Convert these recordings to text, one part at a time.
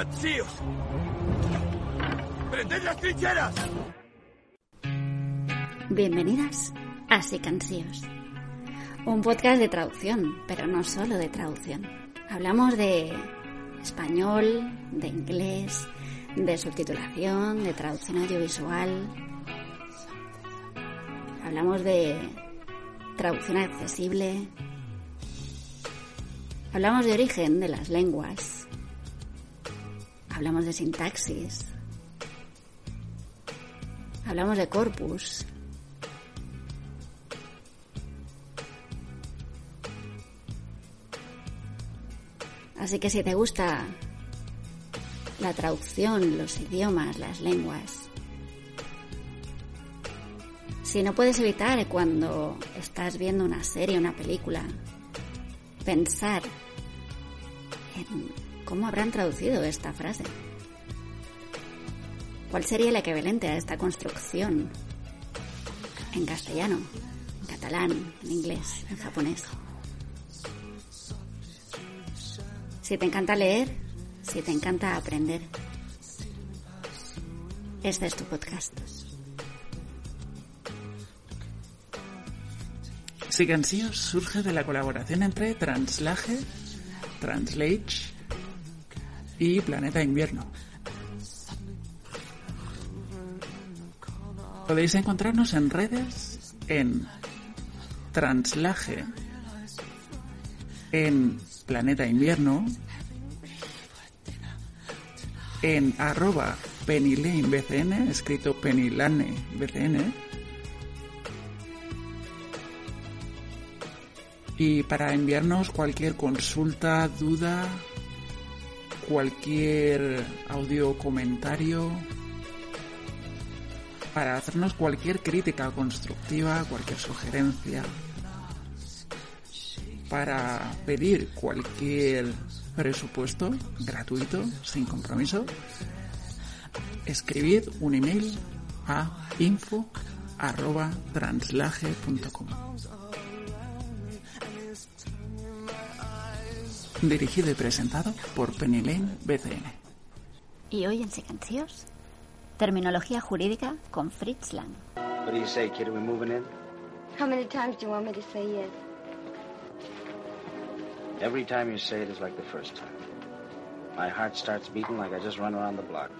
¡Sicancíos! ¡Prended las trincheras! Bienvenidas a Sicansíos, un podcast de traducción, pero no solo de traducción. Hablamos de español, de inglés, de subtitulación, de traducción audiovisual. Hablamos de traducción accesible. Hablamos de origen de las lenguas. Hablamos de sintaxis. Hablamos de corpus. Así que si te gusta la traducción, los idiomas, las lenguas, si no puedes evitar cuando estás viendo una serie, una película, pensar en cómo habrán traducido esta frase. ¿Cuál sería el equivalente a esta construcción en castellano, en catalán, en inglés, en japonés? Si te encanta leer, si te encanta aprender, este es tu podcast. Sigansíos surge de la colaboración entre Translage, Translate y Planeta Invierno. Podéis encontrarnos en redes en Translage, en Planeta Invierno, en arroba escrito penilane.bcn, y para enviarnos cualquier consulta, duda, cualquier audio comentario, para hacernos cualquier crítica constructiva, cualquier sugerencia, para pedir cualquier presupuesto gratuito, sin compromiso, escribid un email a info@translage.com. Dirigido y presentado por Penny Lane BCN. Y hoy en Silencios, terminología jurídica con Fritz Lang. What do you say, kid? Are we moving in? How many times do you want me to say yes? Every time you say it is like the first time. My heart starts beating like I just run around the block.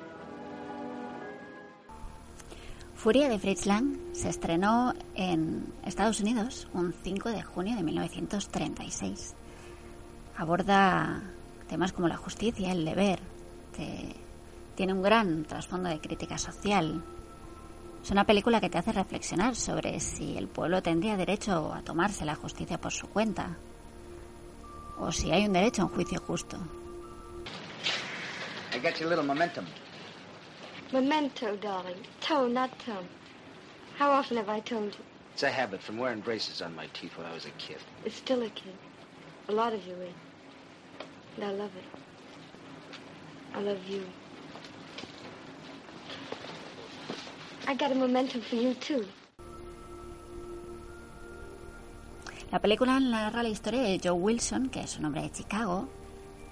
Furia de Fritz Lang se estrenó en Estados Unidos un 5 de junio de 1936. Aborda temas como la justicia, el deber, te- tiene un gran trasfondo de crítica social. Es una película que te hace reflexionar sobre si el pueblo tendría derecho a tomarse la justicia por su cuenta o si hay un derecho a un juicio justo. I got you a little momentum. Memento, darling. Toe, not Tom. How often have I told you? It's a habit from wearing braces on my teeth when I was a kid. It's still a kid. A lot of you in. And I love it. I love you. I got a momentum for you, too. La película narra la historia de Joe Wilson, que es un hombre de Chicago,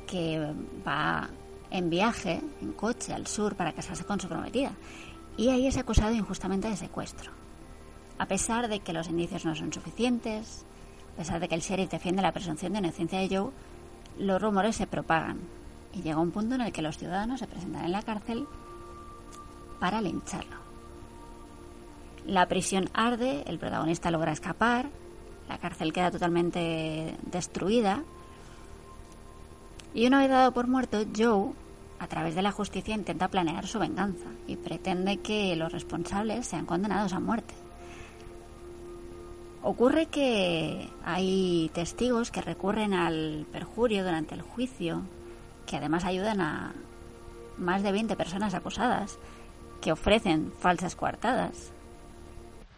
que va en viaje, en coche, al sur para casarse con su prometida. Y ahí es acusado injustamente de secuestro. A pesar de que los indicios no son suficientes, a pesar de que el sheriff defiende la presunción de inocencia de Joe, los rumores se propagan. Y llega un punto en el que los ciudadanos se presentan en la cárcel para lincharlo. La prisión arde, el protagonista logra escapar, la cárcel queda totalmente destruida. Y una vez dado por muerto, Joe, a través de la justicia, intenta planear su venganza y pretende que los responsables sean condenados a muerte. Ocurre que hay testigos que recurren al perjurio durante el juicio, que además ayudan a más de 20 personas acusadas, que ofrecen falsas coartadas.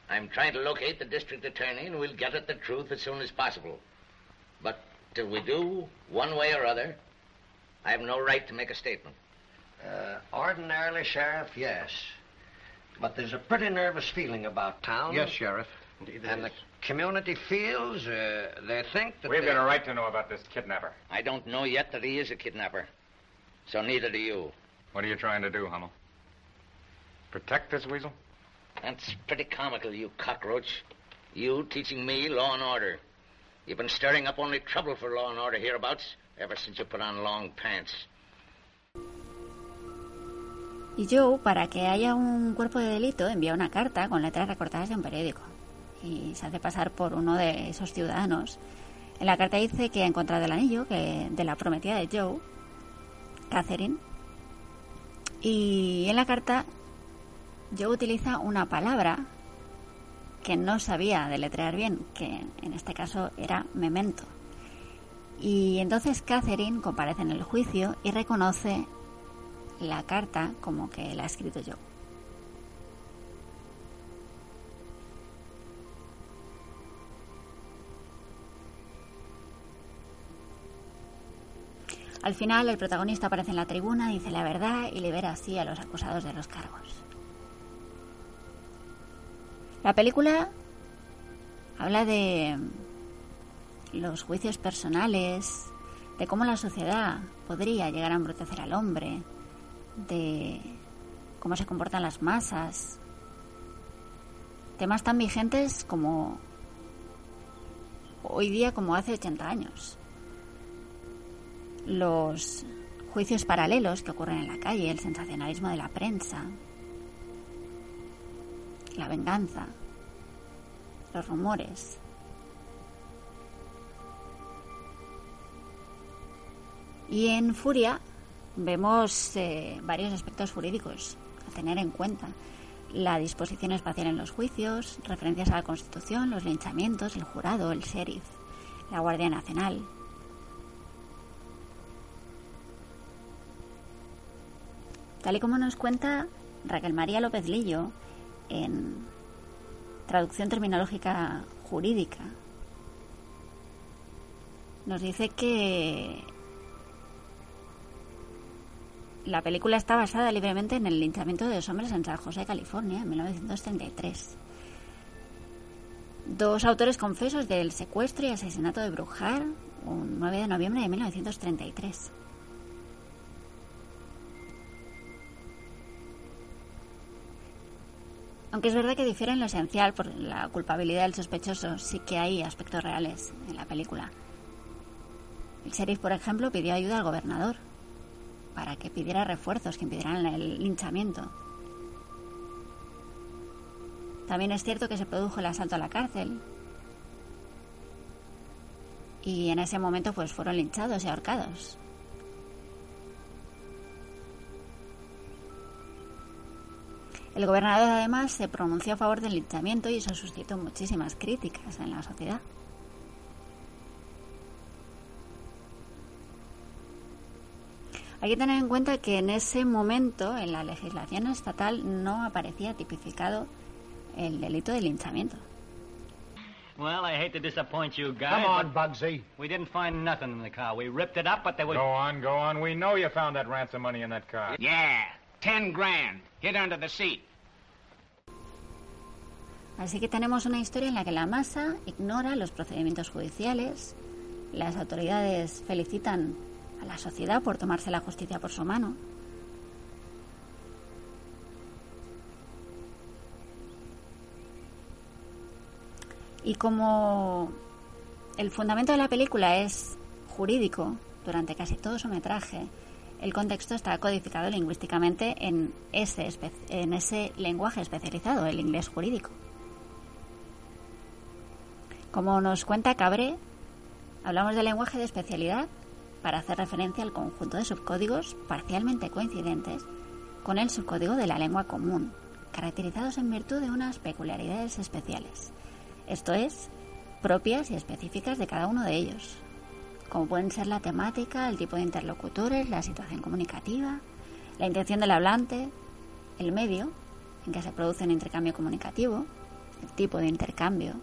I'm trying to locate the district attorney and we'll get at the truth as soon as possible. But till we do, one way or other, I have no right to make a statement. Uh, ordinarily, Sheriff, yes. But there's a pretty nervous feeling about town. Yes, Sheriff. Indeed and the community feels, uh, they think that We've they... got a right to know about this kidnapper. I don't know yet that he is a kidnapper. So neither do you. What are you trying to do, Hummel? Protect this weasel? That's pretty comical, you cockroach. You teaching me law and order. You've been stirring up only trouble for law and order hereabouts ever since you put on long pants. Y Joe, para que haya un cuerpo de delito, envía una carta con letras recortadas de un periódico. Y se hace pasar por uno de esos ciudadanos. En la carta dice que ha encontrado el anillo que, de la prometida de Joe, Catherine. Y en la carta Joe utiliza una palabra que no sabía deletrear bien, que en este caso era memento. Y entonces Catherine comparece en el juicio y reconoce la carta como que la ha escrito yo. Al final, el protagonista aparece en la tribuna, dice la verdad y libera así a los acusados de los cargos. La película habla de los juicios personales, de cómo la sociedad podría llegar a embrutecer al hombre, de cómo se comportan las masas, temas tan vigentes como hoy día como hace 80 años. Los juicios paralelos que ocurren en la calle, el sensacionalismo de la prensa, la venganza, los rumores. Y en Furia vemos eh, varios aspectos jurídicos a tener en cuenta. La disposición espacial en los juicios, referencias a la Constitución, los linchamientos, el jurado, el sheriff, la Guardia Nacional. Tal y como nos cuenta Raquel María López Lillo en traducción terminológica jurídica, nos dice que la película está basada libremente en el linchamiento de dos hombres en San José, California, en 1933. Dos autores confesos del secuestro y asesinato de Brujar, un 9 de noviembre de 1933. Aunque es verdad que difiere en lo esencial por la culpabilidad del sospechoso, sí que hay aspectos reales en la película. El sheriff, por ejemplo, pidió ayuda al gobernador para que pidiera refuerzos que impidieran el linchamiento. También es cierto que se produjo el asalto a la cárcel y en ese momento pues fueron linchados y ahorcados. El gobernador además se pronunció a favor del linchamiento y eso suscitó muchísimas críticas en la sociedad. Hay que tener en cuenta que en ese momento en la legislación estatal no aparecía tipificado el delito de linchamiento. Well, I hate to disappoint you guys. Come on, Bugsy. We didn't find nothing in the car. We ripped it up, but there was. Go on, go on. We know you found that ransom money in that car. Yeah, ten grand. Hid under the seat. Así que tenemos una historia en la que la masa ignora los procedimientos judiciales, las autoridades felicitan a la sociedad por tomarse la justicia por su mano. Y como el fundamento de la película es jurídico, durante casi todo su metraje, el contexto está codificado lingüísticamente en ese, en ese lenguaje especializado, el inglés jurídico. Como nos cuenta Cabré, hablamos de lenguaje de especialidad para hacer referencia al conjunto de subcódigos parcialmente coincidentes con el subcódigo de la lengua común, caracterizados en virtud de unas peculiaridades especiales. Esto es, propias y específicas de cada uno de ellos, como pueden ser la temática, el tipo de interlocutores, la situación comunicativa, la intención del hablante, el medio en que se produce un intercambio comunicativo, el tipo de intercambio.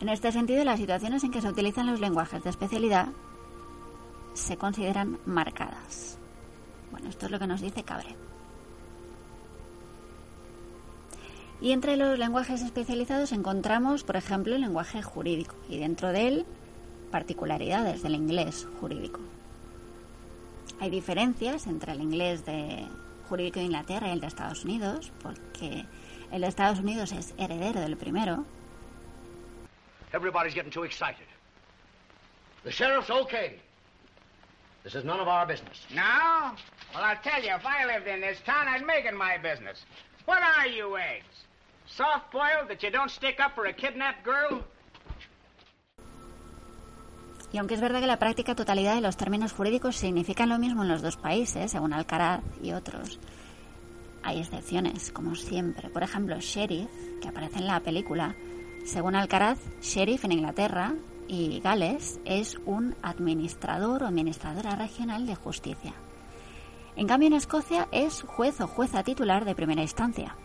En este sentido, las situaciones en que se utilizan los lenguajes de especialidad se consideran marcadas. Bueno, esto es lo que nos dice Cabre. Y entre los lenguajes especializados encontramos, por ejemplo, el lenguaje jurídico y dentro de él particularidades del inglés jurídico. Hay diferencias entre el inglés de jurídico de Inglaterra y el de Estados Unidos, porque el de Estados Unidos es heredero del primero. Everybody's getting too excited. The sheriff's okay. This is none of our business. No? Well, I'll tell you, if I lived in this town, I'd make it my business. What are you eggs? Soft boiled that you don't stick up for a kidnapped girl? Y aunque es verdad que la práctica totalidad de los términos jurídicos significan lo mismo en los dos países, según Alcaraz y otros, hay excepciones, como siempre. Por ejemplo, sheriff, que aparece en la película, según Alcaraz, sheriff en Inglaterra y Gales es un administrador o administradora regional de justicia. En cambio, en Escocia es juez o jueza titular de primera instancia.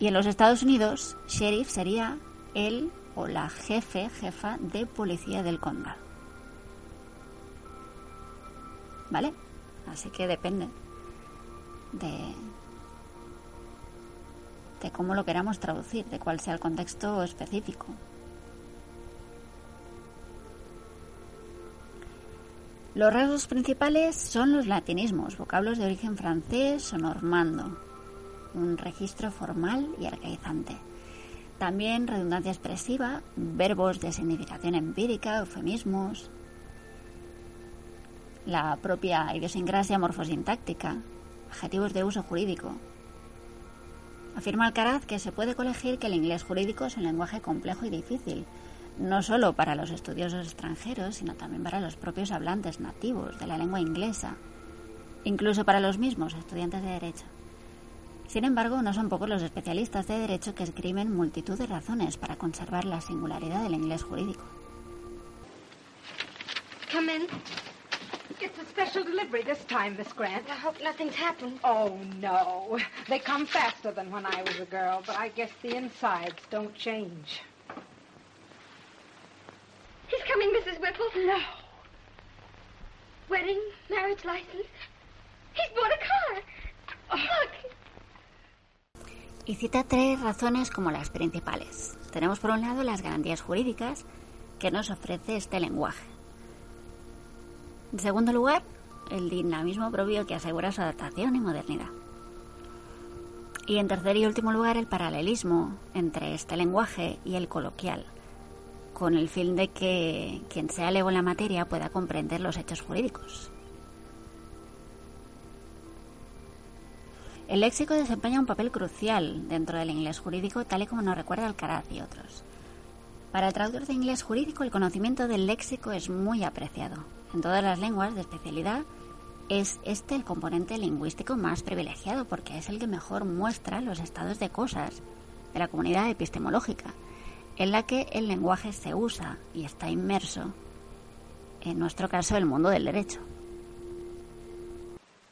Y en los Estados Unidos, sheriff sería el o la jefe, jefa de policía del condado. ¿Vale? Así que depende de, de cómo lo queramos traducir, de cuál sea el contexto específico. Los rasgos principales son los latinismos, vocablos de origen francés o normando, un registro formal y arcaizante. También redundancia expresiva, verbos de significación empírica, eufemismos, la propia idiosincrasia morfosintáctica, adjetivos de uso jurídico. Afirma Alcaraz que se puede colegir que el inglés jurídico es un lenguaje complejo y difícil, no solo para los estudiosos extranjeros, sino también para los propios hablantes nativos de la lengua inglesa, incluso para los mismos estudiantes de Derecho. Sin embargo, no son pocos los especialistas de derecho que escriben multitud de razones para conservar la singularidad del inglés jurídico. Come in. It's a special delivery this time, Miss Grant. I hope nothing's happened. Oh, no. They come faster than when I was a girl, but I guess the insides don't change. He's coming, Mrs. Whipple. No. Wedding, marriage license. He's bought a car. Look. Y cita tres razones como las principales. Tenemos por un lado las garantías jurídicas que nos ofrece este lenguaje. En segundo lugar, el dinamismo propio que asegura su adaptación y modernidad. Y en tercer y último lugar, el paralelismo entre este lenguaje y el coloquial, con el fin de que quien sea lego en la materia pueda comprender los hechos jurídicos. El léxico desempeña un papel crucial dentro del inglés jurídico, tal y como nos recuerda Alcaraz y otros. Para el traductor de inglés jurídico, el conocimiento del léxico es muy apreciado. En todas las lenguas de especialidad, es este el componente lingüístico más privilegiado porque es el que mejor muestra los estados de cosas de la comunidad epistemológica, en la que el lenguaje se usa y está inmerso, en nuestro caso, el mundo del derecho.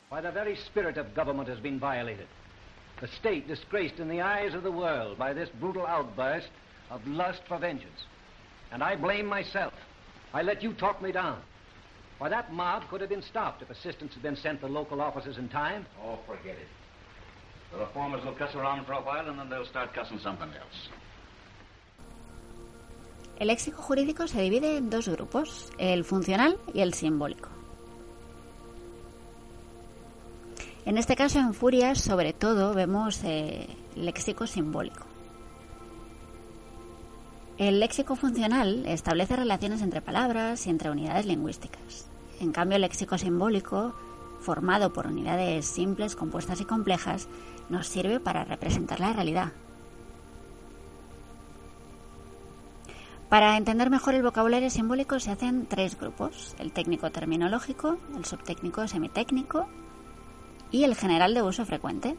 Why, the very spirit of government has been violated. The state disgraced in the eyes of the world by this brutal outburst of lust for vengeance. And I blame myself. I let you talk me down. Why, that mob could have been stopped if assistance had been sent to local officers in time. Oh, forget it. The reformers will cuss around for a while and then they'll start cussing something else. El léxico jurídico se divide en dos grupos, el funcional y el simbólico. En este caso, en Furias, sobre todo, vemos eh, léxico simbólico. El léxico funcional establece relaciones entre palabras y entre unidades lingüísticas. En cambio, el léxico simbólico, formado por unidades simples, compuestas y complejas, nos sirve para representar la realidad. Para entender mejor el vocabulario simbólico se hacen tres grupos, el técnico terminológico, el subtécnico semitécnico y el general de uso frecuente.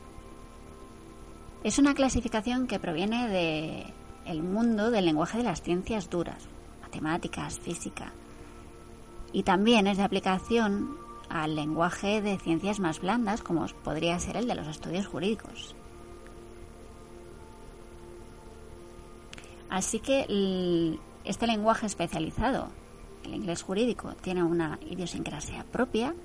Es una clasificación que proviene de el mundo del lenguaje de las ciencias duras, matemáticas, física, y también es de aplicación al lenguaje de ciencias más blandas, como podría ser el de los estudios jurídicos. Así que este lenguaje especializado, el inglés jurídico, tiene una idiosincrasia propia.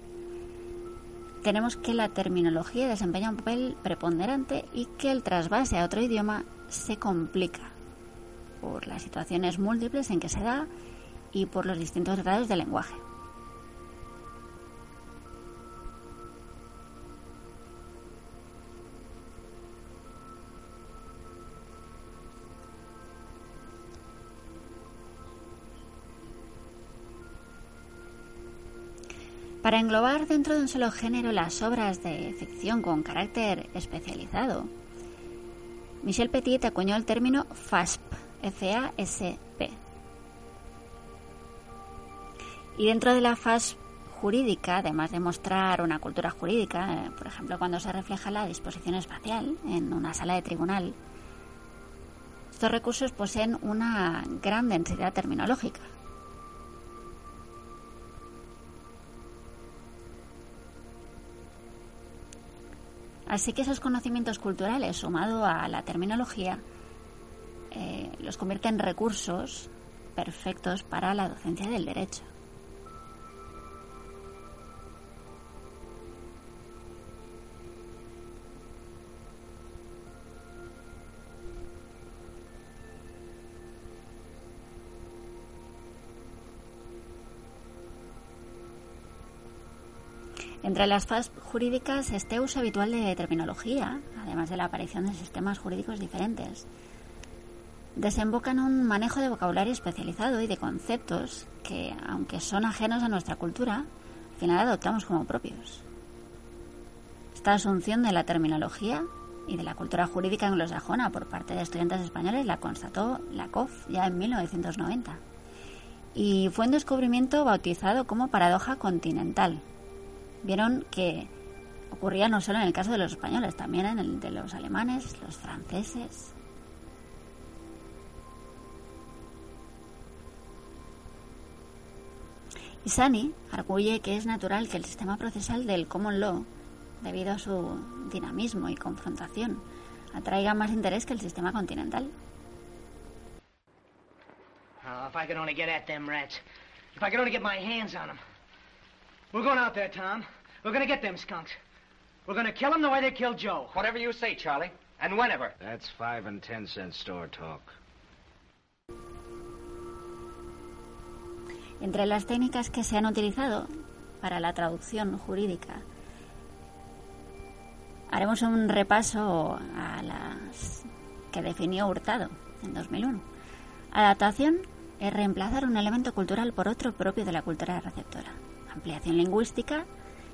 Tenemos que la terminología desempeña un papel preponderante y que el trasvase a otro idioma se complica por las situaciones múltiples en que se da y por los distintos grados del lenguaje. Para englobar dentro de un solo género las obras de ficción con carácter especializado, Michel Petit acuñó el término FASP, F-A-S-P. Y dentro de la FASP jurídica, además de mostrar una cultura jurídica, eh, por ejemplo, cuando se refleja la disposición espacial en una sala de tribunal, estos recursos poseen una gran densidad terminológica Así que esos conocimientos culturales, sumado a la terminología, eh, los convierte en recursos perfectos para la docencia del derecho. Entre las fases jurídicas, este uso habitual de terminología, además de la aparición de sistemas jurídicos diferentes, desemboca en un manejo de vocabulario especializado y de conceptos que, aunque son ajenos a nuestra cultura, al final adoptamos como propios. Esta asunción de la terminología y de la cultura jurídica anglosajona por parte de estudiantes españoles la constató la COF ya en 1990 y fue un descubrimiento bautizado como paradoja continental vieron que ocurría no solo en el caso de los españoles, también en el de los alemanes, los franceses. Y Sani arguye que es natural que el sistema procesal del common law, debido a su dinamismo y confrontación, atraiga más interés que el sistema continental. Oh, if I could only get rats. If I could only get my hands on them. We're going out there, Tom. We're going to get them skunks. We're going to kill them the way they killed Joe. Whatever you say, Charlie. And whenever. That's five and ten cent store talk. Entre las técnicas que se han utilizado para la traducción jurídica, haremos un repaso a las que definió Hurtado en 2001. Adaptación es reemplazar un elemento cultural por otro propio de la cultura receptora ampliación lingüística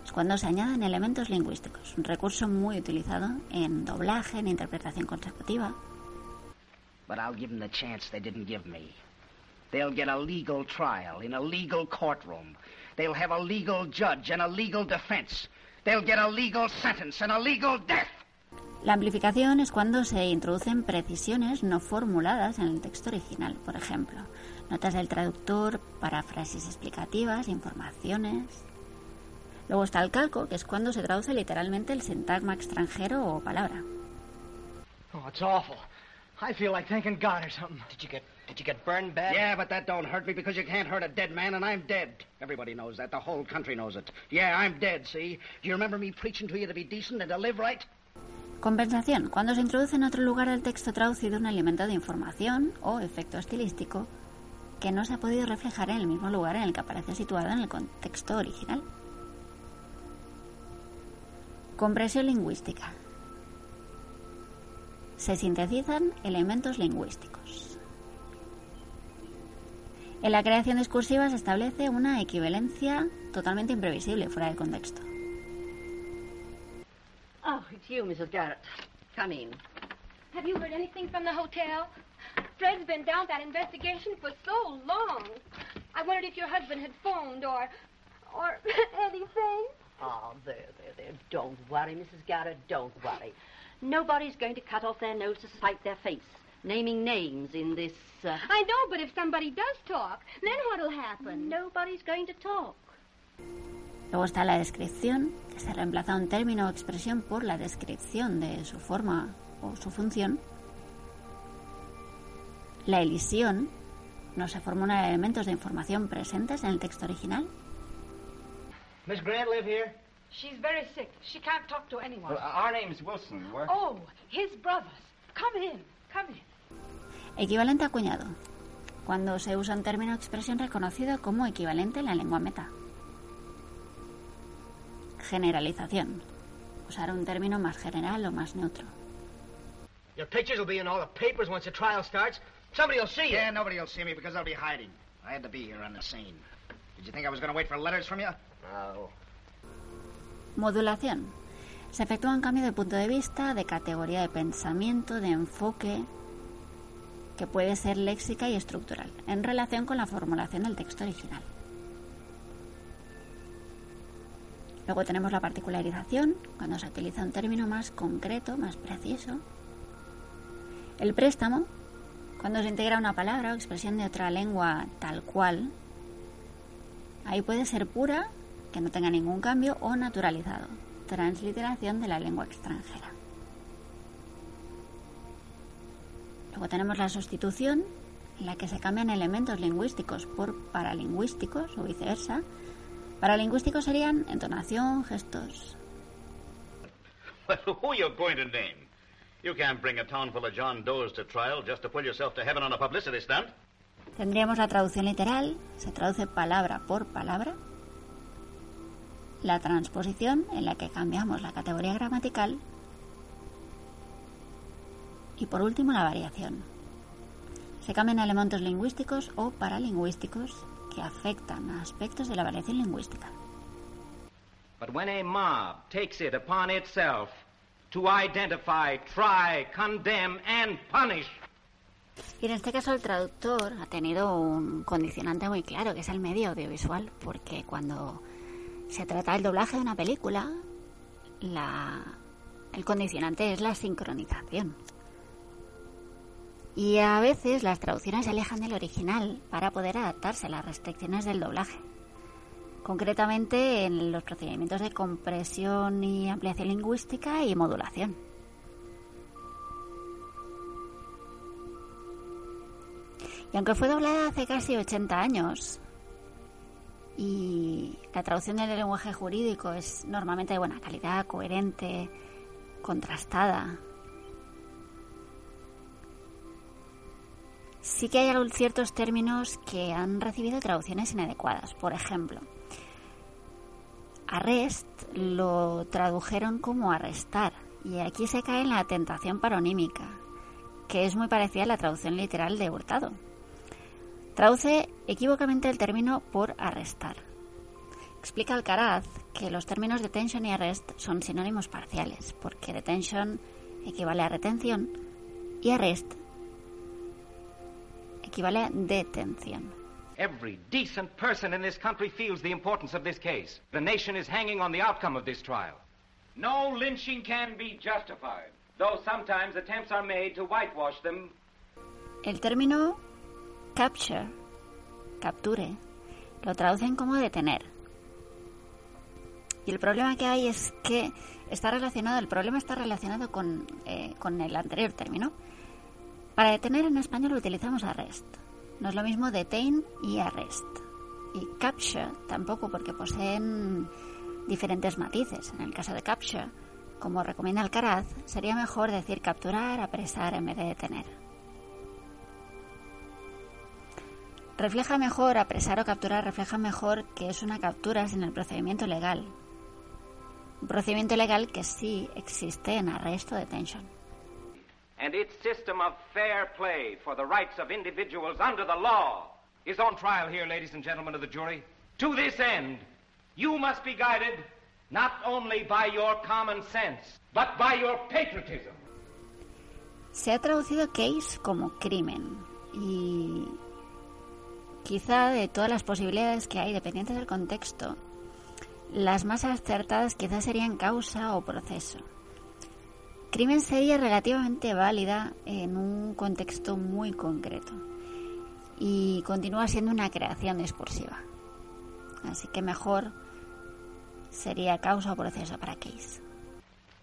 es cuando se añaden elementos lingüísticos, un recurso muy utilizado en doblaje, en interpretación consecutiva. But I'll give them the chance they didn't give me. They'll get a legal trial in a legal courtroom. They'll have a legal judge and a legal defense. They'll get a legal sentence and a legal death. La amplificación es cuando se introducen precisiones no formuladas en el texto original, por ejemplo, notas del traductor, paráfrasis explicativas, informaciones. Luego está el calco, que es cuando se traduce literalmente el sintagma extranjero o palabra. Oh, it's awful. I feel like thanking God or something. Did you get did you get burned bad? Yeah, but that don't hurt me because you can't hurt a dead man, and I'm dead. Everybody knows that. The whole country knows it. Yeah, I'm dead, see? Do you remember me preaching to you to be decent and to live right? Compensación. Cuando se introduce en otro lugar del texto traducido un elemento de información o efecto estilístico que no se ha podido reflejar en el mismo lugar en el que aparece situado en el contexto original. Compresión lingüística. Se sintetizan elementos lingüísticos. En la creación discursiva se establece una equivalencia totalmente imprevisible fuera de contexto. Oh, it's you, Mrs. Garrett. Come in. Have you heard anything from the hotel? Fred's been down that investigation for so long. I wondered if your husband had phoned or, or anything. Oh, there, there, there. Don't worry, Mrs. Garrett. Don't worry. Nobody's going to cut off their nose to spite their face. Naming names in this. Uh... I know, but if somebody does talk, then what'll happen? Nobody's going to talk. Luego está la descripción, que se reemplaza un término o expresión por la descripción de su forma o su función. La elisión no se formulan elementos de información presentes en el texto original. Miss Grant live here? She's very sick. She can't talk to anyone. Well, our name's Wilson. We're... Oh, his brothers. Come in. Come in. Equivalente a cuñado. Cuando se usa un término o expresión reconocido como equivalente en la lengua meta. Generalización. Usar un término más general o más neutro. Your pictures will be in all the papers once the trial starts. Somebody will see you. Yeah, nobody will see me because I'll be hiding. I had to be here on the scene. Did you think I was going to wait for letters from you? No. Modulación. Se efectúa un cambio de punto de vista, de categoría de pensamiento, de enfoque, que puede ser léxica y estructural, en relación con la formulación del texto original. Luego tenemos la particularización, cuando se utiliza un término más concreto, más preciso. El préstamo, cuando se integra una palabra o expresión de otra lengua tal cual. Ahí puede ser pura, que no tenga ningún cambio, o naturalizado, transliteración de la lengua extranjera. Luego tenemos la sustitución, en la que se cambian elementos lingüísticos por paralingüísticos o viceversa. Paralingüísticos serían entonación, gestos. Well, who going? You can't bring a town full of John Does to trial just to pull yourself to heaven on a publicity stunt. Tendríamos la traducción literal, se traduce palabra por palabra. La transposición, en la que cambiamos la categoría gramatical. Y por último, la variación. Se cambian elementos lingüísticos o paralingüísticos que afectan a aspectos de la variación lingüística. But when a mob takes it upon itself to identify, try, condemn, and punish. Y en este caso el traductor ha tenido un condicionante muy claro, que es el medio audiovisual, porque cuando se trata del doblaje de una película, la, el condicionante es la sincronización. Y a veces las traducciones se alejan del original para poder adaptarse a las restricciones del doblaje. Concretamente en los procedimientos de compresión y ampliación lingüística y modulación. Y aunque fue doblada hace casi 80 años y la traducción del lenguaje jurídico es normalmente de buena calidad, coherente, contrastada, sí que hay ciertos términos que han recibido traducciones inadecuadas. Por ejemplo, arrest lo tradujeron como arrestar y aquí se cae en la tentación paronímica, que es muy parecida a la traducción literal de Hurtado. Traduce equívocamente el término por arrestar. Explica Alcaraz que los términos detention y arrest son sinónimos parciales, porque detention equivale a retención y arrest equivale a detención. Every decent person in this country feels the importance of this case. The nation is hanging on the outcome of this trial. No lynching can be justified, though sometimes attempts are made to whitewash them. El término capture, capture, lo traducen como detener. Y el problema que hay es que está relacionado, el problema está relacionado con, eh, con el anterior término. Para detener en español utilizamos arrest. No es lo mismo detain y arrest. Y capture tampoco porque poseen diferentes matices. En el caso de capture, como recomienda Alcaraz, sería mejor decir capturar, apresar en vez de detener. Refleja mejor, apresar o capturar, refleja mejor que es una captura sin el procedimiento legal. Un procedimiento legal que sí existe en arresto o detention. And its system of fair play for the rights of individuals under the law is on trial here, ladies and gentlemen of the jury. To this end, you must be guided not only by your common sense, but by your patriotism. Se ha traducido case como crimen y quizá de todas las posibilidades que hay, dependientes del contexto, las más acertadas quizás serían causa o proceso. Crimen sería relativamente válida en un contexto muy concreto y continúa siendo una creación discursiva. Así que mejor sería causa o proceso para Case.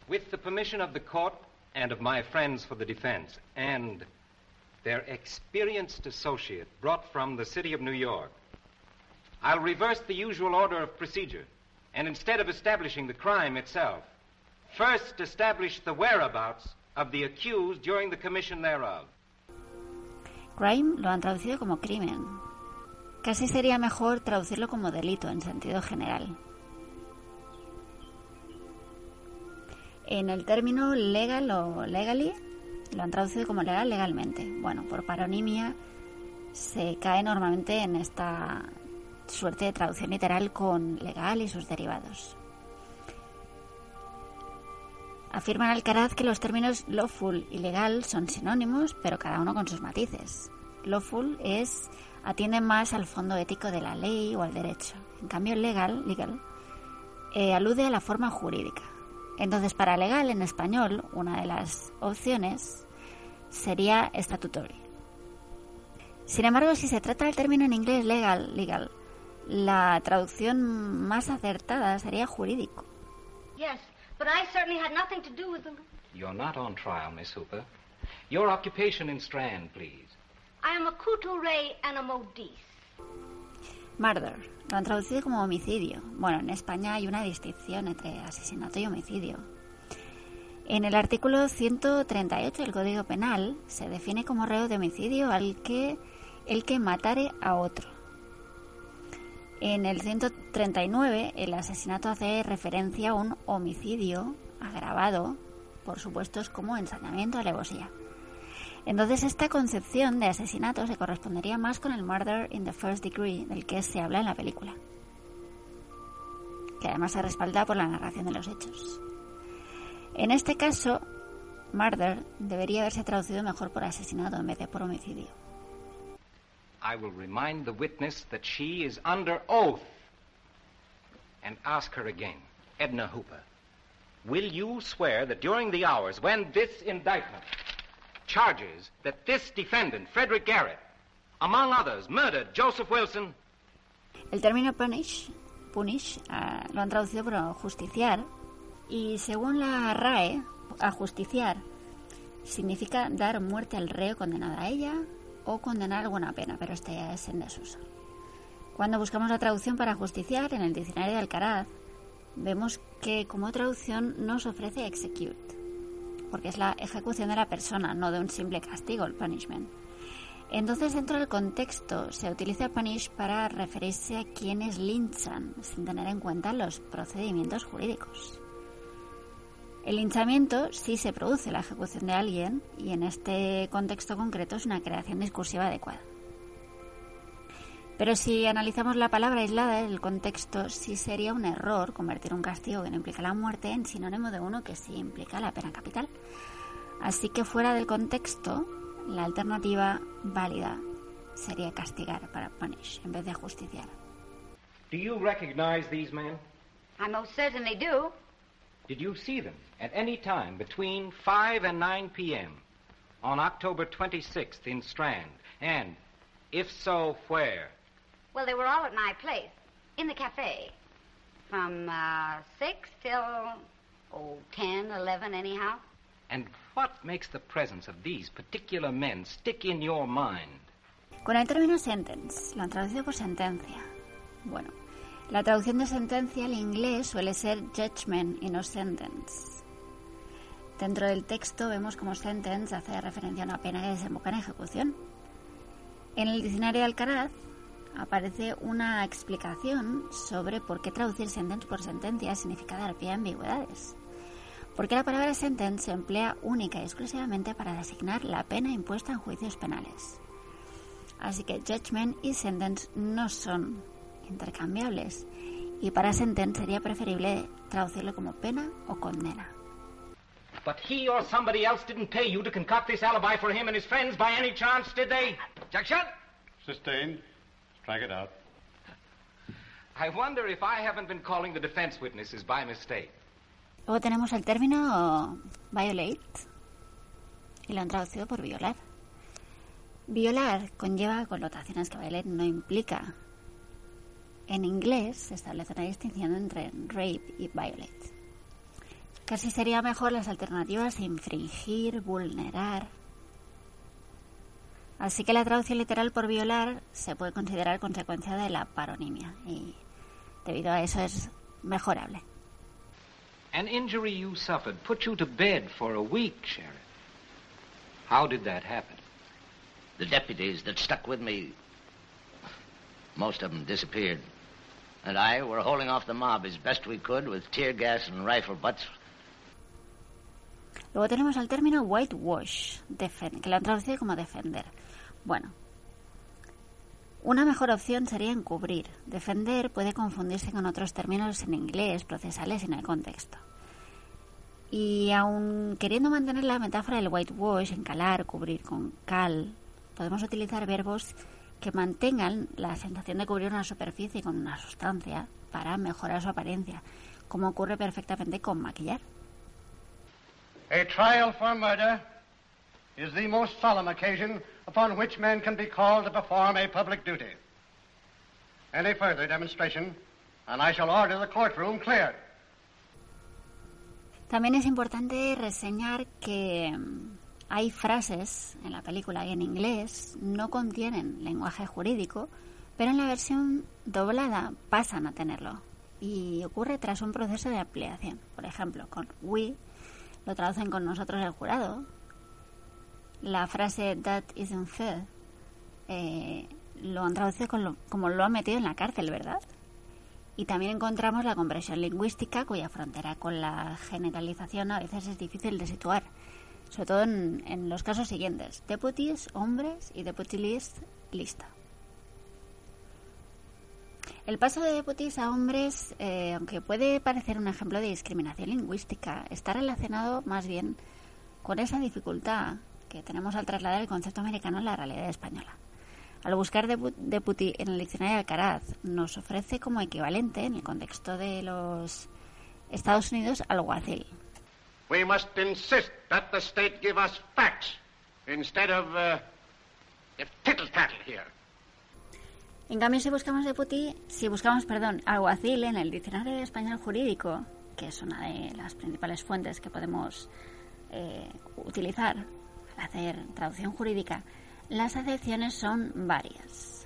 With the permission of the court and of my friends for the defense and their experienced associate brought from the city of New York, I'll reverse the usual order of procedure and instead of establishing the crime itself, first establish the whereabouts of the accused during the commission thereof. Crime lo han traducido como crimen. Casi sería mejor traducirlo como delito en sentido general. En el término legal o legally lo han traducido como legal legalmente. Bueno, por paronimia se cae normalmente en esta suerte de traducción literal con legal y sus derivados. Afirman Alcaraz que los términos lawful y legal son sinónimos, pero cada uno con sus matices. Lawful es atiende más al fondo ético de la ley o al derecho. En cambio, legal, legal, eh, alude a la forma jurídica. Entonces, para legal en español, una de las opciones sería statutory. Sin embargo, si se trata del término en inglés legal, legal, la traducción más acertada sería jurídico. But I certainly had nothing to do with the... You're not on trial, Miss Hooper. Your occupation in Strand, please. I am a couturier and a modiste. Murder. Lo han traducido como homicidio. Bueno, en España hay una distinción entre asesinato y homicidio. En el artículo 138 del Código Penal se define como reo de homicidio al que el que matare a otro. En el 139 el asesinato hace referencia a un homicidio agravado por supuestos como ensañamiento, alevosía. Entonces esta concepción de asesinato se correspondería más con el murder in the first degree del que se habla en la película, que además se respalda por la narración de los hechos. En este caso, murder debería haberse traducido mejor por asesinato en vez de por homicidio. I will remind the witness that she is under oath and ask her again, Edna Hooper, will you swear that during the hours when this indictment charges that this defendant, Frederick Garrett, among others, murdered Joseph Wilson? El término punish, punish uh, lo han traducido por justiciar y según la RAE, ajusticiar significa dar muerte al reo condenado a ella o condenar alguna pena, pero este ya es en desuso. Cuando buscamos la traducción para justiciar en el diccionario de Alcaraz, vemos que como traducción nos ofrece execute, porque es la ejecución de la persona, no de un simple castigo, el punishment. Entonces, dentro del contexto, se utiliza punish para referirse a quienes linchan, sin tener en cuenta los procedimientos jurídicos. El linchamiento sí se produce la ejecución de alguien y en este contexto concreto es una creación discursiva adecuada. Pero si analizamos la palabra aislada del contexto, sí sería un error convertir un castigo que no implica la muerte en sinónimo de uno que sí implica la pena capital. Así que fuera del contexto, la alternativa válida sería castigar para punish en vez de justiciar. Do you recognize these men? I most certainly do. Did you see them at any time between 5 and 9 p.m. on October 26th in Strand? And if so, where? Well, they were all at my place, in the cafe. From uh, 6 till, oh, 10, 11, anyhow. And what makes the presence of these particular men stick in your mind? Con el término sentence, lo han traducido por sentencia. Bueno, la traducción de sentencia al inglés suele ser judgment y no sentence. Dentro del texto vemos como sentence hace referencia a una pena que desemboca en ejecución. En el diccionario de Alcaraz aparece una explicación sobre por qué traducir sentence por sentencia significa dar pie a ambigüedades. Porque la palabra sentence se emplea única y exclusivamente para designar la pena impuesta en juicios penales. Así que judgment y sentence no son intercambiables y para sentence sería preferible traducirlo como pena o condena. But he or somebody else didn't pay you to concoct this alibi for him and his friends by any chance, did they? Objection? Sustained. Strike it out. I wonder if I haven't been calling the defense witnesses by mistake. Luego tenemos el término violate y lo han traducido por violar. Violar conlleva connotaciones que violate no implica. En inglés se establece una distinción entre rape y violate. Casi sería mejor las alternativas infringir, vulnerar. Así que la traducción literal por violar se puede considerar consecuencia de la paronimia y debido a eso es mejorable. An injury you suffered put you to bed for a week, Sheriff. How did that happen? The deputies that stuck with me, most of them disappeared. Luego tenemos el término whitewash, que lo han traducido como defender. Bueno, una mejor opción sería encubrir. Defender puede confundirse con otros términos en inglés procesales en el contexto. Y aun queriendo mantener la metáfora del whitewash, encalar, cubrir con cal, podemos utilizar verbos que mantengan la sensación de cubrir una superficie con una sustancia para mejorar su apariencia, como ocurre perfectamente con maquillar. A trial for murder is the most solemn occasion upon which men can be called to perform a public duty. Any further demonstration, and I shall order the courtroom cleared. También es importante reseñar que mm, hay frases en la película y en inglés no contienen lenguaje jurídico, pero en la versión doblada pasan a tenerlo. Y ocurre tras un proceso de ampliación. Por ejemplo, con we lo traducen con nosotros el jurado, la frase that isn't fair eh, lo han traducido como lo han metido en la cárcel, ¿verdad? Y también encontramos la compresión lingüística cuya frontera con la generalización a veces es difícil de situar, sobre todo en, los casos siguientes, deputies, hombres y deputy list, lista. El paso de deputies a hombres, eh, aunque puede parecer un ejemplo de discriminación lingüística, está relacionado más bien con esa dificultad que tenemos al trasladar el concepto americano a la realidad española. Al buscar deputy en el diccionario de Alcaraz, nos ofrece como equivalente en el contexto de los Estados Unidos alguacil. We must insist that the state give us facts instead of uh, here. En cambio, si buscamos deputy, si buscamos, perdón, alguacil en el diccionario español jurídico, que es una de las principales fuentes que podemos eh, utilizar hacer traducción jurídica, las acepciones son varias.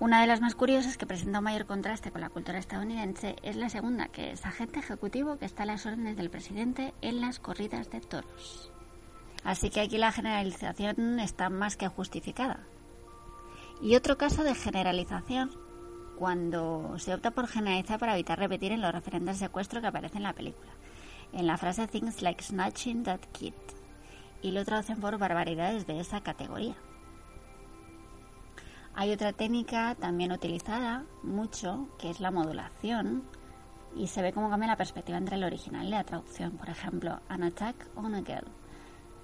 Una de las más curiosas que presenta un mayor contraste con la cultura estadounidense es la segunda, que es agente ejecutivo que está a las órdenes del presidente en las corridas de toros. Así que aquí la generalización está más que justificada. Y otro caso de generalización, cuando se opta por generalizar para evitar repetir en los referentes al secuestro que aparece en la película, en la frase Things like snatching that kid y lo traducen por barbaridades de esa categoría. Hay otra técnica también utilizada mucho, que es la modulación, y se ve cómo cambia la perspectiva entre el original y la traducción. Por ejemplo, An Attack on a Girl,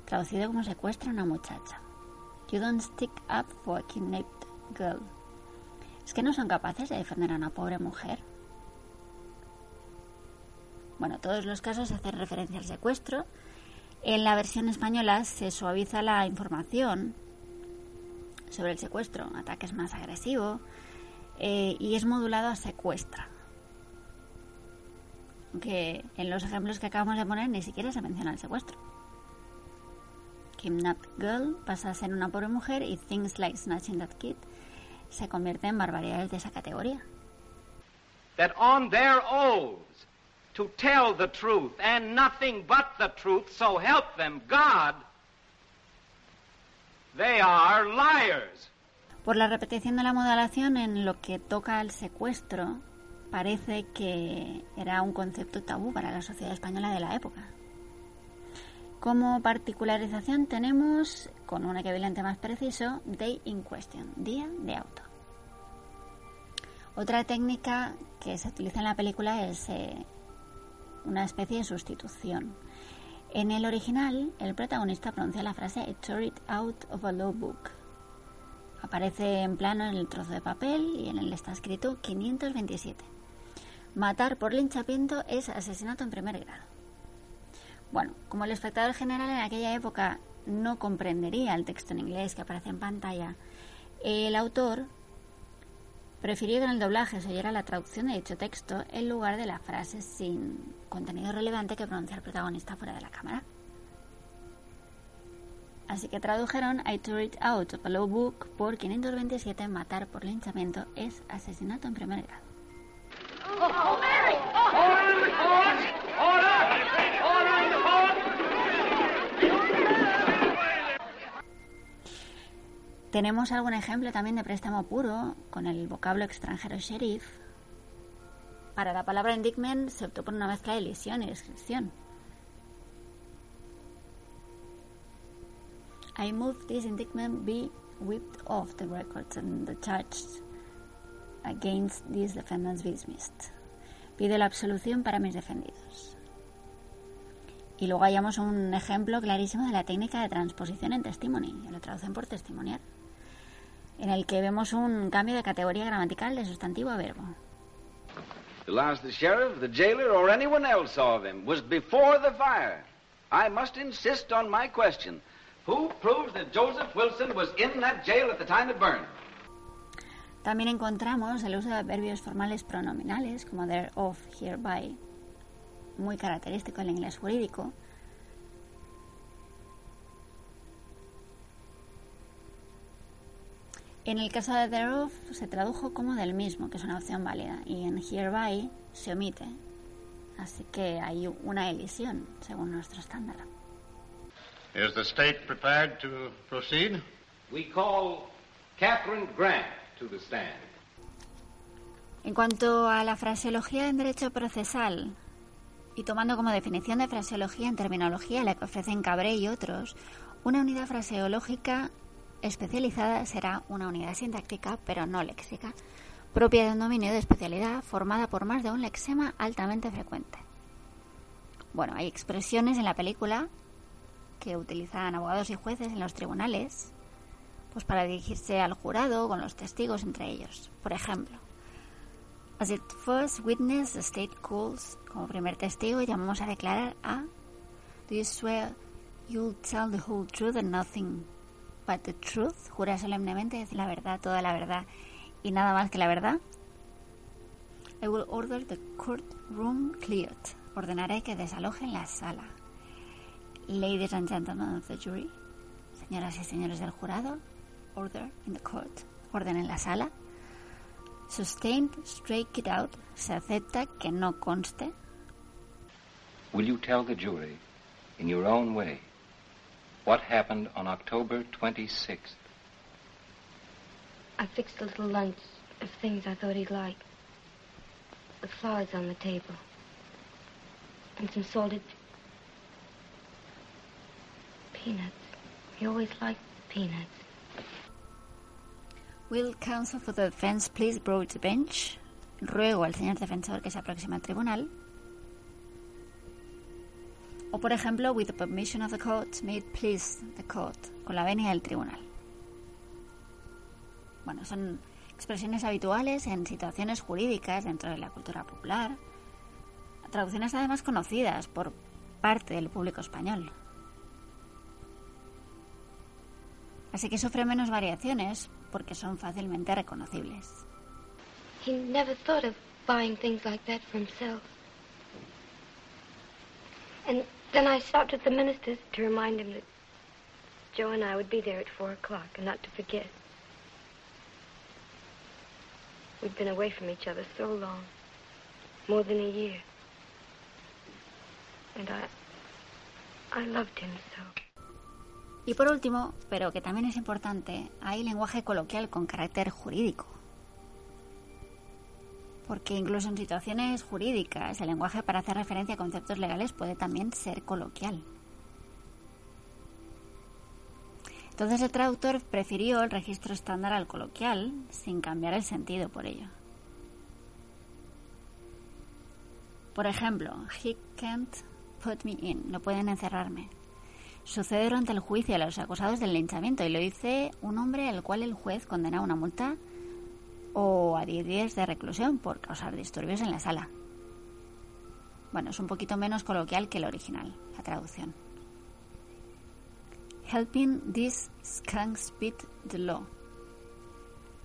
traducido como secuestra a una muchacha. You don't stick up for a kidnapped girl. ¿Es que no son capaces de defender a una pobre mujer? Bueno, todos los casos hacen referencia al secuestro, en la versión española se suaviza la información sobre el secuestro, ataque es más agresivo eh, y es modulado a secuestra. Aunque en los ejemplos que acabamos de poner ni siquiera se menciona el secuestro. Kidnapped Girl pasa a ser una pobre mujer y Things Like Snatching That Kid se convierte en barbaridades de esa categoría. That on their oaths to tell the truth and nothing but the truth, so help them God, they are liars. Por la repetición de la modalación en lo que toca al secuestro, parece que era un concepto tabú para la sociedad española de la época. Como particularización tenemos, con un equivalente más preciso, day in question, día de auto. Otra técnica que se utiliza en la película es eh, una especie de sustitución. En el original, el protagonista pronuncia la frase I tore it out of a law book. Aparece en plano en el trozo de papel y en él está escrito 527. Matar por linchamiento es asesinato en primer grado. Bueno, como el espectador general en aquella época no comprendería el texto en inglés que aparece en pantalla, el autor prefirió que en el doblaje se oyera la traducción de dicho texto en lugar de la frase sin contenido relevante que pronuncia el protagonista fuera de la cámara. Así que tradujeron I tore it out of a law book por 527 matar por linchamiento es asesinato en primer grado. Tenemos algún ejemplo también de préstamo puro con el vocablo extranjero sheriff. Para la palabra indictment se optó por una mezcla de lesión y descripción. I move this indictment be whipped off the records and the charges against these defendants be dismissed. Pido la absolución para mis defendidos. Y luego hallamos un ejemplo clarísimo de la técnica de transposición en testimony, lo traducen por testimonial, en el que vemos un cambio de categoría gramatical de sustantivo a verbo. The last the sheriff, the jailer, or anyone else saw of him was before the fire. I must insist on my question. Who proves that Joseph Wilson was in that jail at the time it burned? También encontramos el uso de adverbios formales pronominales como there, of, hereby, muy característico del inglés jurídico. En el caso de thereof se tradujo como del mismo, que es una opción válida, y en hereby se omite. Así que hay una elisión, según nuestro estándar. Is the state prepared to proceed? We call Catherine Grant to the stand. En cuanto a la fraseología en derecho procesal, y tomando como definición de fraseología en terminología la que ofrecen Cabré y otros, una unidad fraseológica especializada será una unidad sintáctica, pero no léxica, propia de un dominio de especialidad formada por más de un lexema altamente frecuente. Bueno, hay expresiones en la película que utilizan abogados y jueces en los tribunales pues para dirigirse al jurado con los testigos entre ellos. Por ejemplo, as its first witness, the state calls, como primer testigo, llamamos a declarar a Do you swear you'll tell the whole truth and nothing but the truth? Jura solemnemente decir la verdad, toda la verdad y nada más que la verdad. I will order the courtroom cleared. Ordenaré que desalojen la sala. Ladies and gentlemen of the jury, señoras y señores del jurado, order in the court, orden en la sala. Sustained, strike it out, se acepta que no conste. Will you tell the jury, in your own way, what happened on October 26th? I fixed a little lunch of things I thought he'd like. The flowers on the table. And some salted peanuts. He always liked peanuts. Will counsel for the defense please approach the bench? Ruego al señor defensor que se aproxime al tribunal. O por ejemplo, with the permission of the court, may please the court, con la venia del tribunal. Bueno, son expresiones habituales en situaciones jurídicas dentro de la cultura popular, traducciones además conocidas por parte del público español. Así que sufre menos variaciones porque son fácilmente reconocibles. He never thought of buying things like that for himself. And then I stopped at the minister's to remind him that Joe and I would be there at four o'clock and not to forget. We'd been away from each other so long, more than a year. And I, I loved him so. Y por último, pero que también es importante, hay lenguaje coloquial con carácter jurídico. Porque incluso en situaciones jurídicas, el lenguaje para hacer referencia a conceptos legales puede también ser coloquial. Entonces el traductor prefirió el registro estándar al coloquial, sin cambiar el sentido por ello. Por ejemplo, he can't put me in, no pueden encerrarme. Sucede durante el juicio a los acusados del linchamiento y lo dice un hombre al cual el juez condena una multa o a 10 días de reclusión por causar disturbios en la sala. Bueno, es un poquito menos coloquial que el original, la traducción. Helping these skunks beat the law.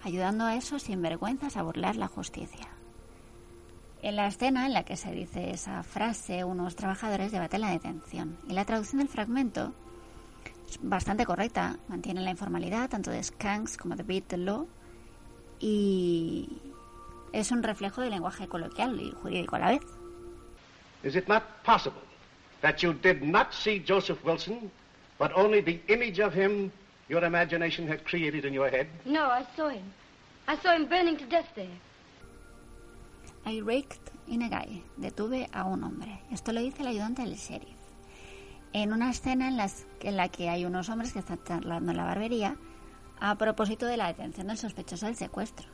Ayudando a esos sinvergüenzas a burlar la justicia. En la escena en la que se dice esa frase, unos trabajadores debaten la detención. Y la traducción del fragmento es bastante correcta. Mantiene la informalidad tanto de skunks como de beat the law. Y es un reflejo del lenguaje coloquial y jurídico a la vez. Is it not possible that you did not see Joseph Wilson, but only the image of him your imagination had created in your head? No, I saw him. I saw him burning to death there. I raked in a guy. Detuve a un hombre. Esto lo dice el ayudante del sheriff. En una escena en, las- en la que hay unos hombres que están charlando en la barbería a propósito de la detención del sospechoso del secuestro.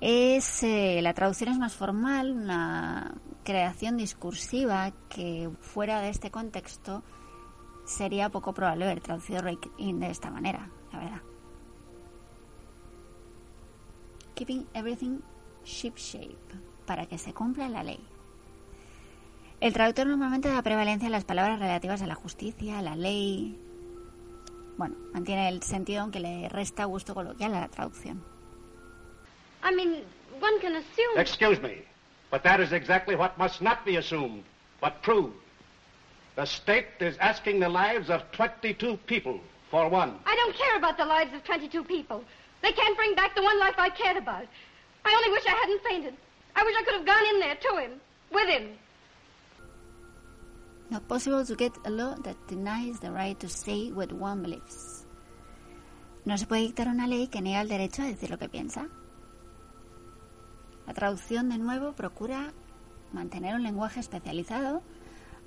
Es, eh, la traducción es más formal, una creación discursiva que fuera de este contexto sería poco probable haber traducido Rake de esta manera, la verdad. Keeping everything ship-shape, para que se cumpla la ley. El traductor normalmente da prevalencia a las palabras relativas a la justicia, a la ley. Bueno, mantiene el sentido aunque le resta gusto coloquial a la traducción. I mean, one can assume. Excuse me, but that is exactly what must not be assumed, but proved. The state is asking the lives of 22 people for one. I don't care about the lives of 22 people. They can't bring back the one life I cared about. I only wish I hadn't fainted. I wish I could have gone in there to him, with him. Not possible to get a law that denies the right to say what one believes. No se puede dictar una ley que niega el derecho a decir lo que piensa. La traducción, de nuevo, procura mantener un lenguaje especializado,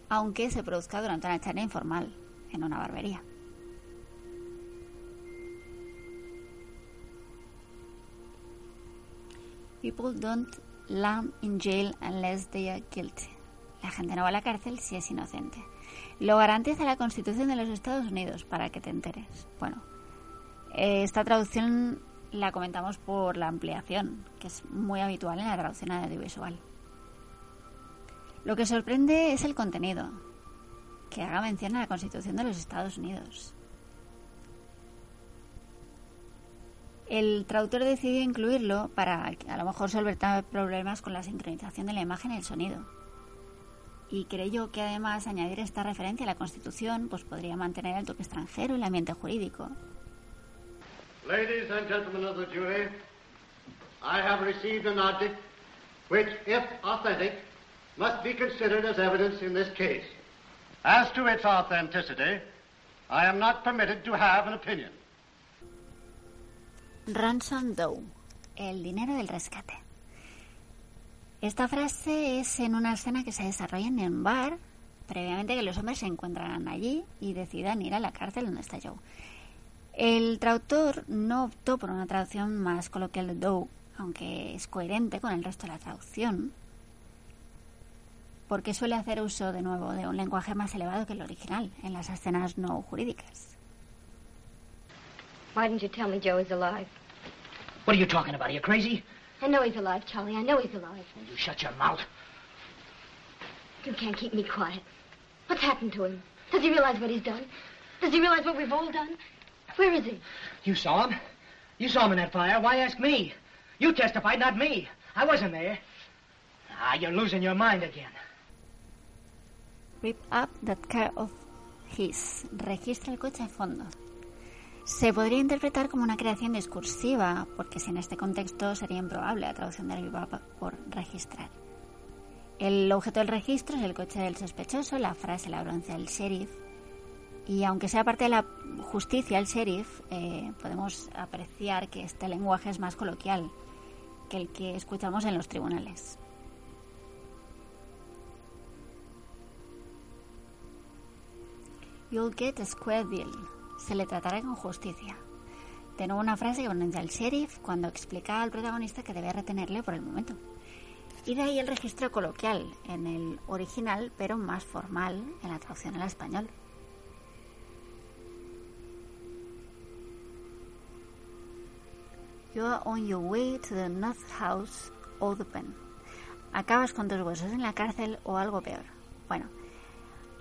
aunque se produzca durante una charla informal en una barbería. People don't land in jail unless they are guilty. La gente no va a la cárcel si es inocente. Lo garantiza la Constitución de los Estados Unidos, para que te enteres. Bueno, eh, esta traducción la comentamos por la ampliación, que es muy habitual en la traducción audiovisual. Lo que sorprende es el contenido, que haga mención a la Constitución de los Estados Unidos. El traductor decidió incluirlo para a lo mejor solventar problemas con la sincronización de la imagen y el sonido. Y creyó que además añadir esta referencia a la Constitución pues podría mantener el toque extranjero y el ambiente jurídico. Ladies and gentlemen of the jury, I have received an object which, if authentic, must be considered as evidence in this case. As to its authenticity, I am not permitted to have an opinion. Ransom Doe, el dinero del rescate. Esta frase es en una escena que se desarrolla en un bar, previamente que los hombres se encuentran allí y decidan ir a la cárcel donde está Joe. El traductor no optó por una traducción más coloquial de Doe, aunque es coherente con el resto de la traducción, porque suele hacer uso de nuevo de un lenguaje más elevado que el original en las escenas no jurídicas. Why didn't you tell me Joe is alive? What are you talking about? Are you crazy? I know he's alive, Charlie. I know he's alive. You shut your mouth. You can't keep me quiet. What's happened to him? Does he realize what he's done? Does he realize what we've all done? Where is he? You saw him. You saw him in that fire. Why ask me? You testified, not me. I wasn't there. Ah, you're losing your mind again. Rip up that car of his. Registra el coche a fondo. Se podría interpretar como una creación discursiva, porque si en este contexto sería improbable la traducción de rip up por registrar. El objeto del registro es el coche del sospechoso, la frase la pronuncia el sheriff, y aunque sea parte de la justicia el sheriff, eh, podemos apreciar que este lenguaje es más coloquial que el que escuchamos en los tribunales. You'll get a square deal. Se le tratará con justicia. De una frase que pronuncia el sheriff cuando explica al protagonista que debe retenerle por el momento. Y de ahí el registro coloquial en el original, pero más formal en la traducción al español. You are on your way to the North House of the Pen. acabas con tus huesos en la cárcel o algo peor. Bueno,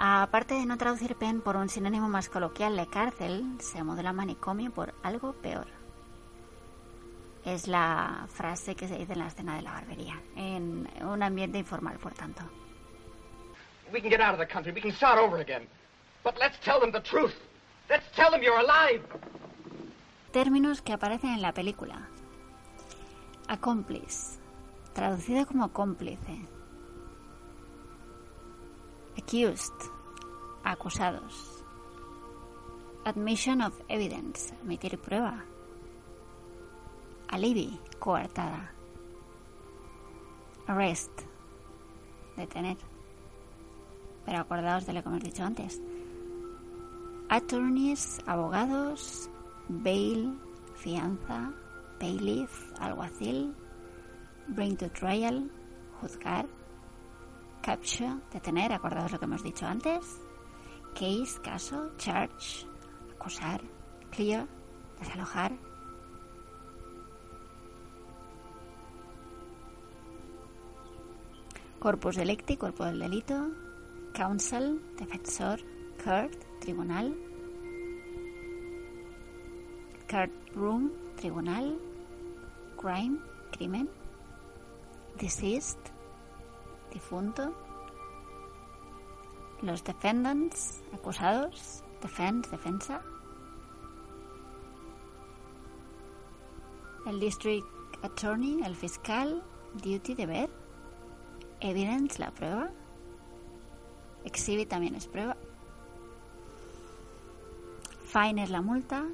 aparte de no traducir pen por un sinónimo más coloquial de cárcel, se modela manicomio por algo peor. Es la frase que se dice en la escena de la barbería, en un ambiente informal, por tanto. We can get out of the country. We can start over again. But let's tell them the truth. Let's tell them you're alive. Términos que aparecen en la película. Accomplice, traducido como cómplice. Accused, acusados. Admission of evidence, emitir prueba. Alibi, coartada. Arrest, detener. Pero acordaos de lo que hemos dicho antes. Attorneys, abogados. Bail, fianza. Bailiff, alguacil. Bring to trial, juzgar. Capture, detener, acordaos lo que hemos dicho antes. Case, caso. Charge, acusar. Clear, desalojar. Corpus delicti, cuerpo del delito. Counsel, defensor. Court, tribunal. Court room, tribunal. Crime, crimen. Deceased, difunto. Los defendants, acusados. Defense, defensa. El district attorney, el fiscal. Duty, deber. Evidence, la prueba. Exhibit también es prueba. Fine es la multa.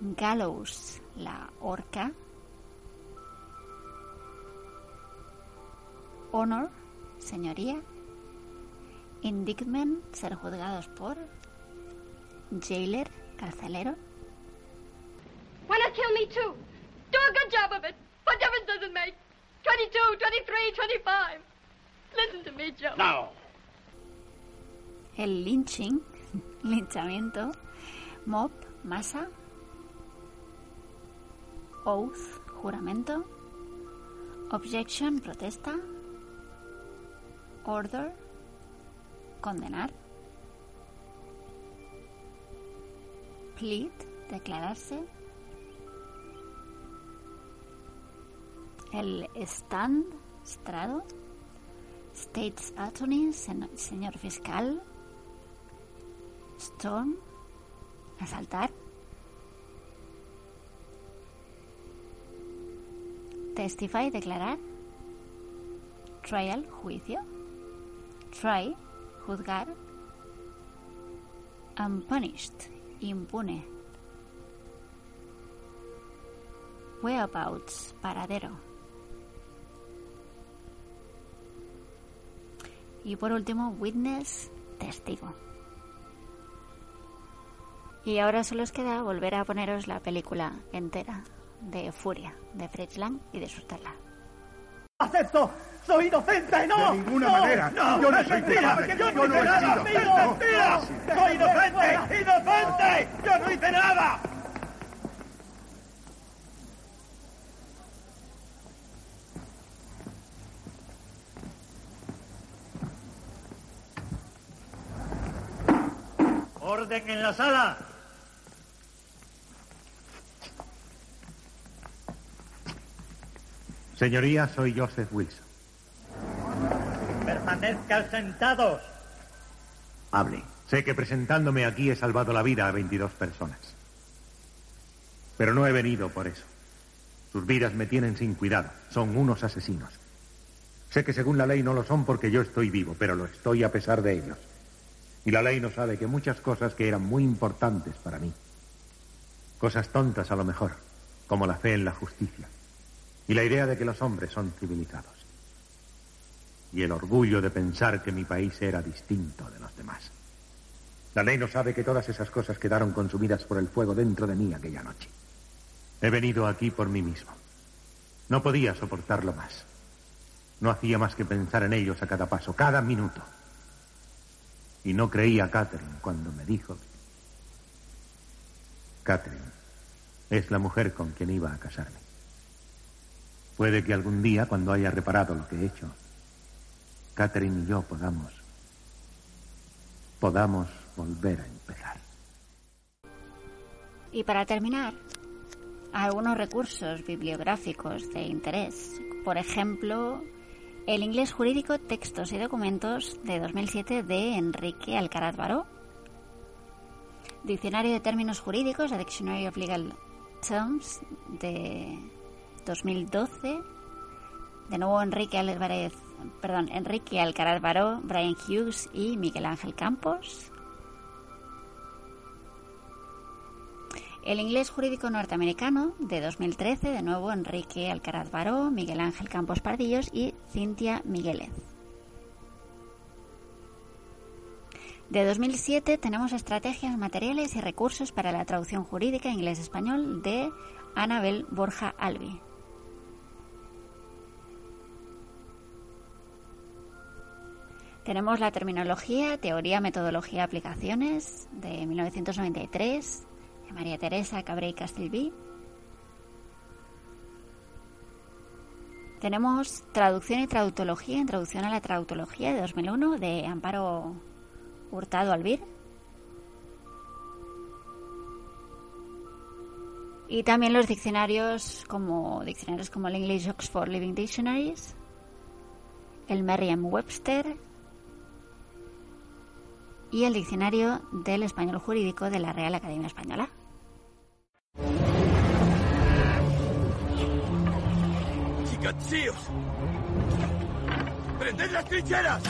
Gallows, la horca. Honor, señoría. Indictment, ser juzgados por. Jailer, carcelero. Not kill me too? Do a good job of it. What difference does it make? 22, 23, 25. Listen to me, Joe. No. El lynching, linchamiento. Mob, masa. Oath, juramento. Objection, protesta. Order, condenar. Plead, declararse. El stand, estrado. State's Attorney, señor fiscal. Storm, asaltar. Testify, declarar. Trial, juicio. Try, juzgar. Unpunished, impune. Whereabouts, paradero. Y por último, witness, testigo. Y ahora solo os queda volver a poneros la película entera de Furia, de Fritz Lang y de sus telas. ¡Acepto! ¡Soy inocente! ¡No! De ninguna no, manera. ¡No! Yo no ¡Es soy mentira! culpable. ¡Yo no no hice he nada! sido. ¡Es mentira! ¡Soy inocente! ¡Inocente! ¡Yo no hice nada! ¡Orden en la sala! Señoría, soy Joseph Wilson. ¡Permanezcan sentados! Hable. Sé que presentándome aquí he salvado la vida a 22 personas. Pero no he venido por eso. Sus vidas me tienen sin cuidado. Son unos asesinos. Sé que según la ley no lo son porque yo estoy vivo, pero lo estoy a pesar de ellos. Y la ley no sabe que muchas cosas que eran muy importantes para mí, cosas tontas a lo mejor, como la fe en la justicia, y la idea de que los hombres son civilizados, y el orgullo de pensar que mi país era distinto de los demás. La ley no sabe que todas esas cosas quedaron consumidas por el fuego dentro de mí aquella noche. He venido aquí por mí mismo. No podía soportarlo más. No hacía más que pensar en ellos a cada paso, cada minuto. Y no creía a Catherine cuando me dijo... Catherine es la mujer con quien iba a casarme. Puede que algún día, cuando haya reparado lo que he hecho, Catherine y yo podamos podamos volver a empezar. Y para terminar, algunos recursos bibliográficos de interés. Por ejemplo, el inglés jurídico, textos y documentos de 2007 de Enrique Alcaraz Baró. Diccionario de términos jurídicos, The Dictionary of Legal Terms de 2012. De nuevo Enrique Álvarez, perdón, Enrique Alcaraz Baró, Brian Hughes y Miguel Ángel Campos. El inglés jurídico norteamericano de 2013, de nuevo Enrique Alcaraz Baró, Miguel Ángel Campos Pardillos y Cintia Migueles. De 2007 tenemos estrategias, materiales y recursos para la traducción jurídica inglés-español de Anabel Borja Albi. Tenemos la terminología, teoría, metodología, aplicaciones de 1993 de María Teresa Cabré y Castilví. Tenemos traducción y traductología, introducción a la traductología de 2001 de Amparo Hurtado Albir. Y también los diccionarios como diccionarios como el English Oxford Living Dictionaries, el Merriam-Webster y el Diccionario del Español Jurídico de la Real Academia Española. ¡Prended las trincheras!